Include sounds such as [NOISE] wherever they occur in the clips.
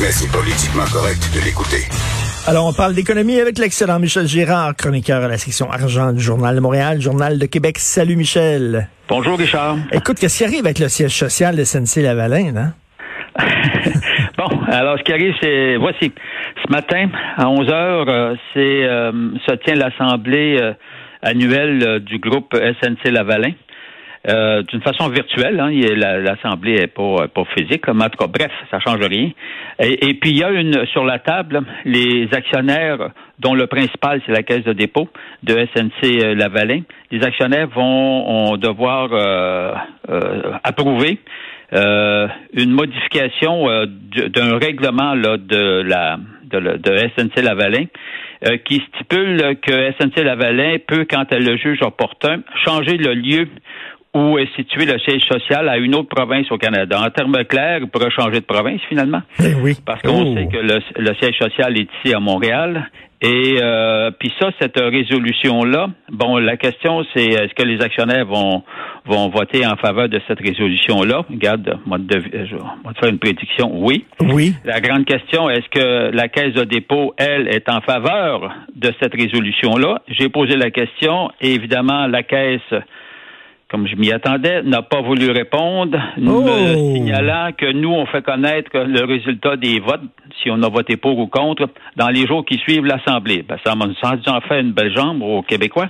mais c'est politiquement correct de l'écouter. Alors, on parle d'économie avec l'excellent Michel Girard, chroniqueur à la section argent du Journal de Montréal, Journal de Québec. Salut, Michel. Bonjour, Richard. Écoute, qu'est-ce qui arrive avec le siège social de SNC-Lavalin, hein? [LAUGHS] bon, alors, ce qui arrive, c'est, voici, ce matin, à 11 heures, euh, c'est, euh, se tient l'assemblée euh, annuelle du groupe SNC-Lavalin. Euh, d'une façon virtuelle. Hein, L'Assemblée est pas, pas physique. Mais en tout cas, bref, ça change rien. Et, puis, il y a une sur la table les actionnaires dont le principal, c'est la Caisse de dépôt de SNC euh, Lavalin. Les actionnaires vont devoir euh, approuver une modification d'un règlement là, de la de, de SNC Lavalin qui stipule que SNC Lavalin peut, quand elle le juge opportun, changer le lieu où est situé le siège social à une autre province au Canada. En termes clairs, il pourrait changer de province finalement. Eh oui. Parce qu'on oh. sait que le, siège social est ici à Montréal. Et euh, puis ça, cette résolution-là, bon, la question c'est est-ce que les actionnaires vont vont voter en faveur de cette résolution-là? Regarde, moi de, je vais te faire une prédiction. Oui. Oui. La grande question, est-ce que la caisse de dépôt, elle, est en faveur de cette résolution-là? J'ai posé la question. Et évidemment, la caisse comme je m'y attendais, n'a pas voulu répondre, me oh! signalant que nous, on fait connaître le résultat des votes, si on a voté pour ou contre, dans les jours qui suivent l'Assemblée. Ben, ça m'a en fait une belle jambe aux Québécois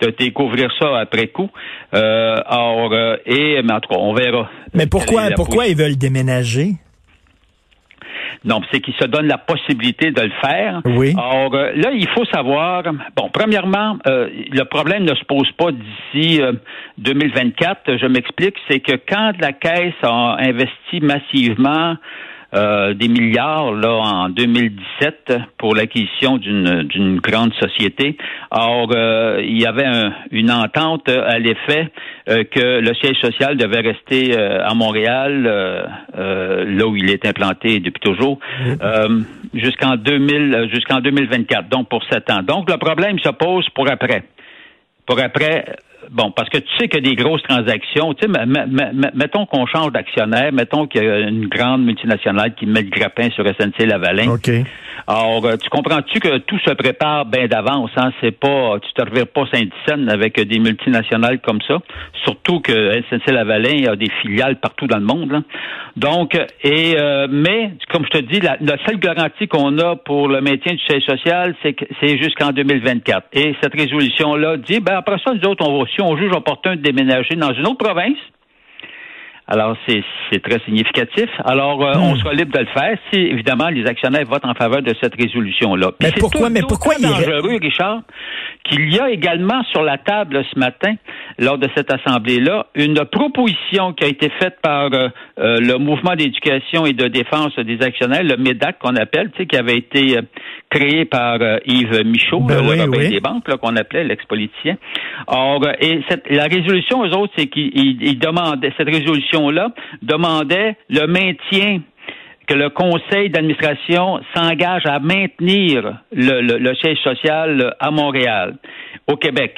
de découvrir ça après coup. Euh, or, euh, et, mais en tout cas, on verra. Mais pourquoi, pourquoi ils veulent déménager? Non, c'est qu'il se donne la possibilité de le faire. Oui. Or, euh, là, il faut savoir, bon, premièrement, euh, le problème ne se pose pas d'ici 2024. Euh, Je m'explique, c'est que quand la Caisse a investi massivement euh, des milliards là en 2017 pour l'acquisition d'une d'une grande société. Or, euh, il y avait une entente à l'effet euh, que le siège social devait rester à Montréal, là où il est implanté depuis toujours, jusqu'en 2000 jusqu'en 2024. Donc pour sept ans. Donc le problème se pose pour après. Pour après, bon, parce que tu sais qu'il y a des grosses transactions. Tu sais, mettons qu'on change d'actionnaire, mettons qu'il y a une grande multinationale qui met le grappin sur SNC Lavalin. OK. Alors, euh, tu comprends-tu que tout se prépare bien d'avance, hein? C'est pas, tu te revires pas Saint-Dicenne avec des multinationales comme ça. Surtout que SNC Lavalin a des filiales partout dans le monde. Donc, et euh, mais comme je te dis, la, seule garantie qu'on a pour le maintien du siège social, c'est que c'est jusqu'en 2024. Et cette résolution-là dit, ben après ça, nous autres, on va si on juge opportun de déménager dans une autre province, alors, c'est très significatif. Alors, euh, on hmm. sera libre de le faire si, évidemment, les actionnaires votent en faveur de cette résolution-là. Mais pourquoi, mais pourquoi il dangereux, Richard, qu'il y a également sur la table ce matin, lors de cette assemblée-là, une proposition qui a été faite par euh, euh, le mouvement d'éducation et de défense des actionnaires, le MEDAC qu'on appelle, tu sais, qui avait été créé par Yves Michaud, ben le des banques, qu'on appelait l'ex-politicien. Or, et cette, la résolution, eux autres, c'est qu'ils demandaient cette résolution là demandait le maintien que le conseil d'administration s'engage à maintenir le, siège social à Montréal, au Québec.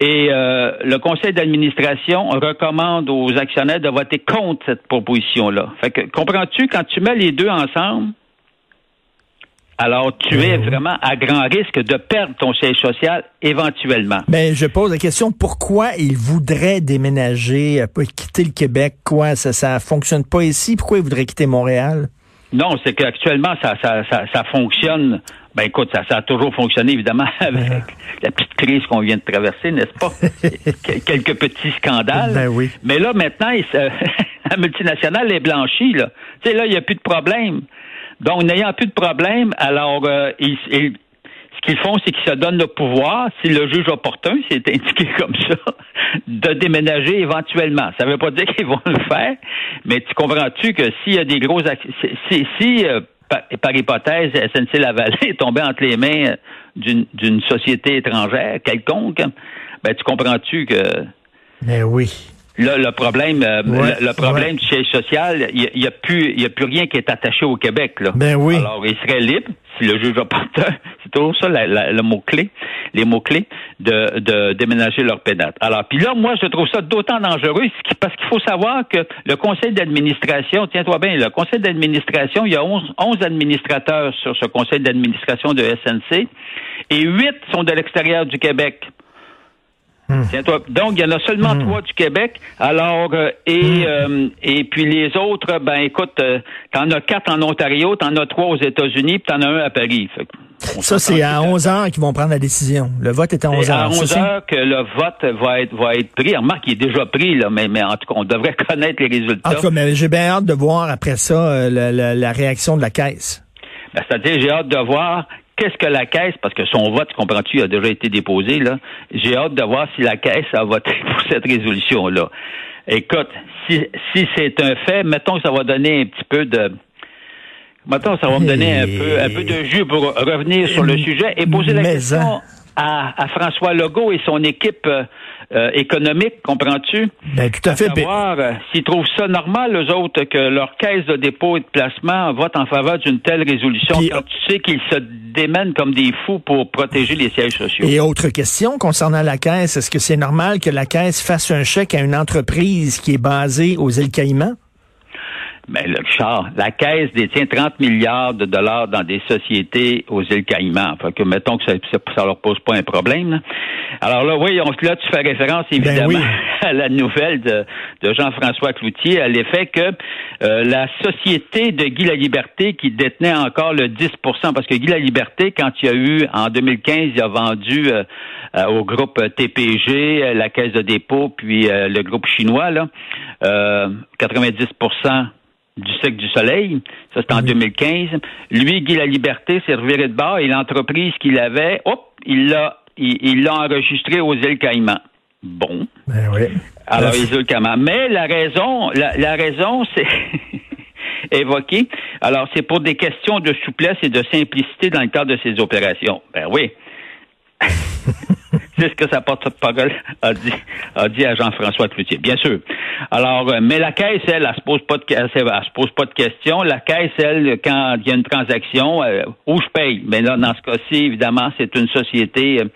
Et euh, le conseil d'administration recommande aux actionnaires de voter contre cette proposition-là. Fait que comprends-tu, quand tu mets les deux ensemble, alors, tu es mhm. vraiment à grand risque de perdre ton siège social éventuellement. Mais je pose la question, pourquoi il voudrait déménager, euh, quitter le Québec? Quoi, ça, ça fonctionne pas ici? Pourquoi il voudrait quitter Montréal? Non, c'est qu'actuellement, ça, ça, ça, fonctionne. Ben écoute, ça, ça a toujours fonctionné, évidemment, [LAUGHS] avec la petite crise qu'on vient de traverser, n'est-ce pas? [LAUGHS] Quelques petits scandales. Ben oui. Mais là, maintenant, [LAUGHS] la multinationale est blanchie, là. Tu sais, là, il n'y a plus de problème. Donc, n'ayant plus de problème, alors, euh, ce qu'ils font, c'est qu'ils se donnent le pouvoir, si le juge opportun, c'est indiqué comme ça, de déménager éventuellement. Ça ne veut pas dire qu'ils vont le faire, mais tu comprends-tu que s'il y a des gros... Si, si euh, par, hypothèse, SNC Lavalin [LAUGHS] est tombé entre les mains d'une société étrangère quelconque, ben tu comprends-tu que... Mais oui. Là, le problème, euh, le, problème du siège social, il n'y a, plus, il a plus rien qui est attaché au Québec. Là. Ben oui. Alors, il serait libre, si le juge opportun, [LAUGHS] c'est toujours ça le mot-clé, les mots-clés, de, de déménager leur pédate. Alors, puis là, moi, je trouve ça d'autant dangereux parce qu'il faut savoir que le conseil d'administration, tiens-toi bien, le conseil d'administration, il y a 11, 11 administrateurs sur ce conseil d'administration de SNC et 8 sont de l'extérieur du Québec. Hmm. Donc, il y en a seulement hmm. trois du Québec. Alors, euh, et, hmm. euh, et puis les autres, ben écoute, euh, t'en as quatre en Ontario, t'en as trois aux États-Unis, puis t'en as un à Paris. ça, c'est à 11 heures qu'ils vont prendre la décision. Le vote est à 11 heures. à 11 heures que le vote va être, va être pris. Remarque, il est déjà pris, là, mais, mais en tout cas, on devrait [LAUGHS] connaître les résultats. En tout cas, mais j'ai bien hâte de voir après ça la, la, réaction de la Caisse. Ben, c'est-à-dire, j'ai hâte de voir qu'est-ce que la Caisse, parce que son vote, comprends-tu, a déjà été déposé, là. J'ai hâte de voir si la Caisse a voté [LAUGHS] pour cette résolution-là. Écoute, si, si c'est un fait, mettons que ça va donner un petit peu de, Mettons, ça va me donner un peu, un peu de jus pour revenir sur le sujet et poser la question à, François Legault et son équipe euh, euh, économique, comprends-tu? Ben, tout à, fait. Savoir euh, s'ils trouvent ça normal, eux autres, que leur caisse de dépôt et de placement vote en faveur d'une telle résolution quand tu sais qu'ils se démènent comme des fous pour protéger les sièges sociaux. Et autre question concernant la caisse, est-ce que c'est normal que la caisse fasse un chèque à une entreprise qui est basée aux îles Caïmans? Mais ben, le char, la Caisse détient 30 milliards de dollars dans des sociétés aux îles Caïmans. Fait que mettons que ça, ça, leur pose pas un problème. Alors là, oui, on, là, tu fais référence ben évidemment à [LAUGHS] la nouvelle de, Jean-François Cloutier à l'effet que euh, la société de Guy Liberté qui détenait encore le 10% parce que Guy Liberté, quand il y a eu en 2015, il a vendu euh, euh, au groupe TPG, la Caisse de dépôt, puis le groupe chinois, là, 90% du cycle du soleil. Ça, c'était en 2015. Lui, Guy La Liberté, s'est reviré de bord et l'entreprise qu'il avait, hop, il l'a, il l'a enregistré aux îles Caïmans. Bon. Ben oui. Alors, Caïmans. Mais la raison, la, raison, c'est [LAUGHS] évoqué. Alors, c'est pour des questions de souplesse et de simplicité dans le cadre de ces opérations. Ben oui. [LAUGHS] c'est ce que sa porte-parole a dit, a dit à Jean-François Cloutier. Bien sûr. Alors, euh, mais la caisse, elle, elle, se pose pas de, elle, se pose pas de questions. La caisse, elle, quand il y a une transaction, euh, où je paye? Mais là, dans ce cas-ci, évidemment, c'est une société euh,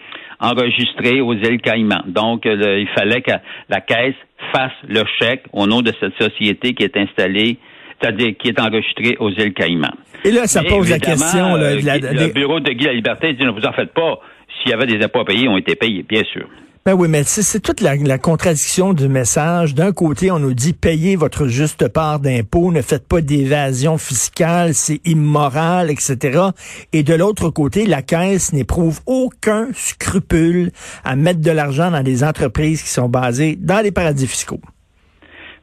enregistrée aux îles Caïmans. Donc, il fallait que la caisse fasse le chèque au nom de cette société qui est installée c'est-à-dire qui est enregistrée aux îles Caïmans. Et là, ça pose la question. le bureau de Guy la Liberté dit ne vous en faites pas s'il y avait des impôts à payer, ont été payés, bien sûr. Ben oui, mais c'est toute la, contradiction du message. D'un côté, on nous dit payez votre juste part d'impôts, ne faites pas d'évasion fiscale, c'est immoral, etc. Et de l'autre côté, la Caisse n'éprouve aucun scrupule à mettre de l'argent dans des entreprises qui sont basées dans les paradis fiscaux.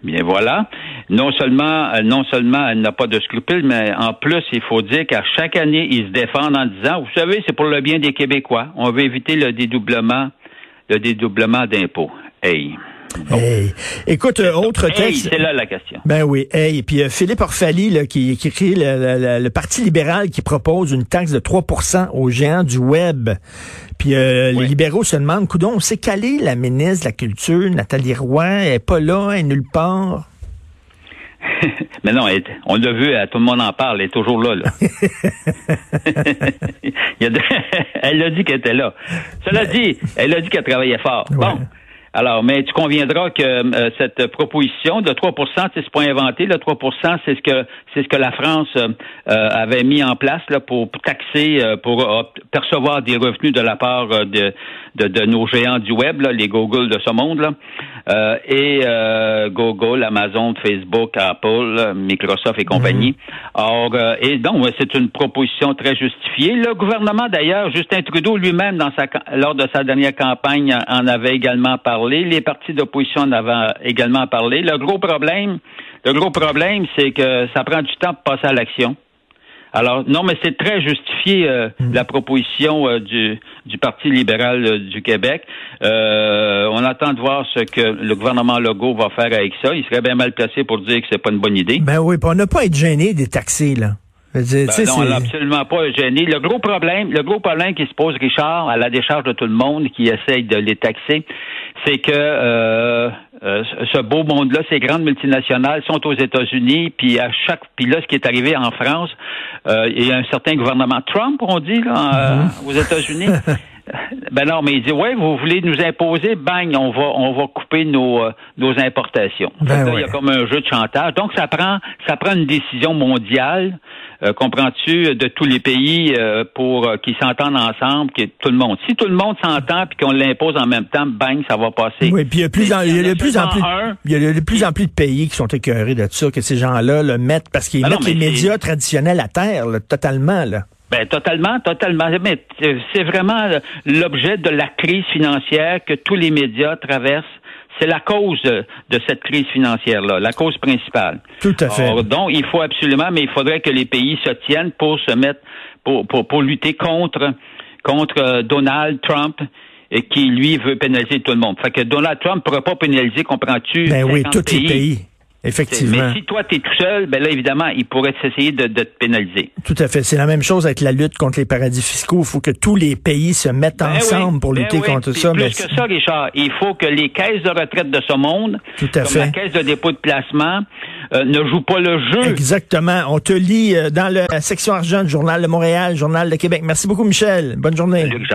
Bien voilà. Non seulement, euh, non seulement elle n'a pas de scrupules, mais en plus, il faut dire qu'à chaque année, ils se défendent en disant, vous savez, c'est pour le bien des Québécois. On veut éviter le dédoublement, le dédoublement d'impôts. Hey. Hey. Écoute, euh, autre texte. c'est là la question. Ben oui. Hey. Puis euh, Philippe Orfali, là, qui, qui écrit le, Parti libéral qui propose une taxe de 3% aux géants du web. Puis euh, les libéraux se demandent, coudon, on s'est calé la ministre de la Culture, Nathalie Roy, elle n'est pas là, elle est nulle part. [LAUGHS] Mais non, on l'a vu, tout le monde en parle, elle est toujours là. là. [LAUGHS] [LAUGHS] elle a dit qu'elle était là. Cela dit, elle a dit qu'elle travaillait fort. Bon. Alors, mais tu conviendras que euh, cette proposition de 3% c'est pas inventé. Le 3% c'est ce que c'est ce que la France euh, avait mis en place là, pour taxer, euh, pour percevoir des revenus de la part de, de, nos géants du web, là, les Google de ce monde. Là. Euh, et euh, Google, Amazon, Facebook, Apple, Microsoft et compagnie. Mhm. Or, euh, et donc, c'est une proposition très justifiée. Le gouvernement, d'ailleurs, Justin Trudeau lui-même, dans sa, lors de sa dernière campagne, en avait également parlé. Les partis d'opposition en avaient également parlé. Le gros problème, le gros problème, c'est que ça prend du temps pour passer à l'action. Alors, non, mais c'est très justifié, euh, mm. la proposition euh, du, du Parti libéral euh, du Québec. on attend de voir ce que le gouvernement Legault va faire avec ça. Il serait bien mal placé pour dire que c'est pas une bonne idée. Ben oui, on n'a pas à être gêné des taxis, là. Ben non, on n'a absolument pas gêné. Le gros problème, le gros problème qui se pose, Richard, à la décharge de tout le monde qui essaye de les taxer, c'est que euh, euh, ce beau monde-là, ces grandes multinationales sont aux États-Unis, puis à chaque, puis là, ce qui est arrivé en France, euh, il y a un certain gouvernement Trump, on dit là, mm-hmm. aux États-Unis. [LAUGHS] Ben non, mais il dit ouais, vous voulez nous imposer, bang, on va on va couper nos nos importations. Ben il y a comme un jeu de chantage. Donc ça prend ça prend une décision mondiale euh, comprends-tu, de tous les pays euh, pour euh, qu'ils s'entendent ensemble, que tout le monde. Si tout le monde s'entend puis qu'on l'impose en même temps, bang, ça va passer. Oui, puis il y a, plus en, il y a de plus en plus, il y a de plus en plus de pays qui sont écœurés de ça, que ces gens-là le mettent parce qu'ils ben mettent les médias traditionnels à terre, totalement là. Ben totalement, totalement. Mais c'est vraiment l'objet de la crise financière que tous les médias traversent c'est la cause de, cette crise financière-là, la cause principale. Tout à fait. donc, il faut absolument, mais il faudrait que les pays se tiennent pour se mettre, pour, pour, pour lutter contre, contre euh, Donald Trump et qui, lui, veut pénaliser tout le monde. Fait que Donald Trump ne pourra pas pénaliser, comprends-tu? Ben oui, tous les pays. Effectivement. Mais si toi, tu es tout seul, ben là, évidemment, il pourrait essayer de, de, te pénaliser. Tout à fait. C'est la même chose avec la lutte contre les paradis fiscaux. Il faut que tous les pays se mettent ben ensemble pour ben lutter contre ça. Plus que ça, Richard, il faut que les caisses de retraite de ce monde, Tout à comme fait. la caisse de dépôt de placement, euh, ne jouent pas le jeu. Exactement. On te lit euh, dans la section argent du Journal de Montréal, Journal de Québec. Merci beaucoup, Michel. Bonne journée. Salut.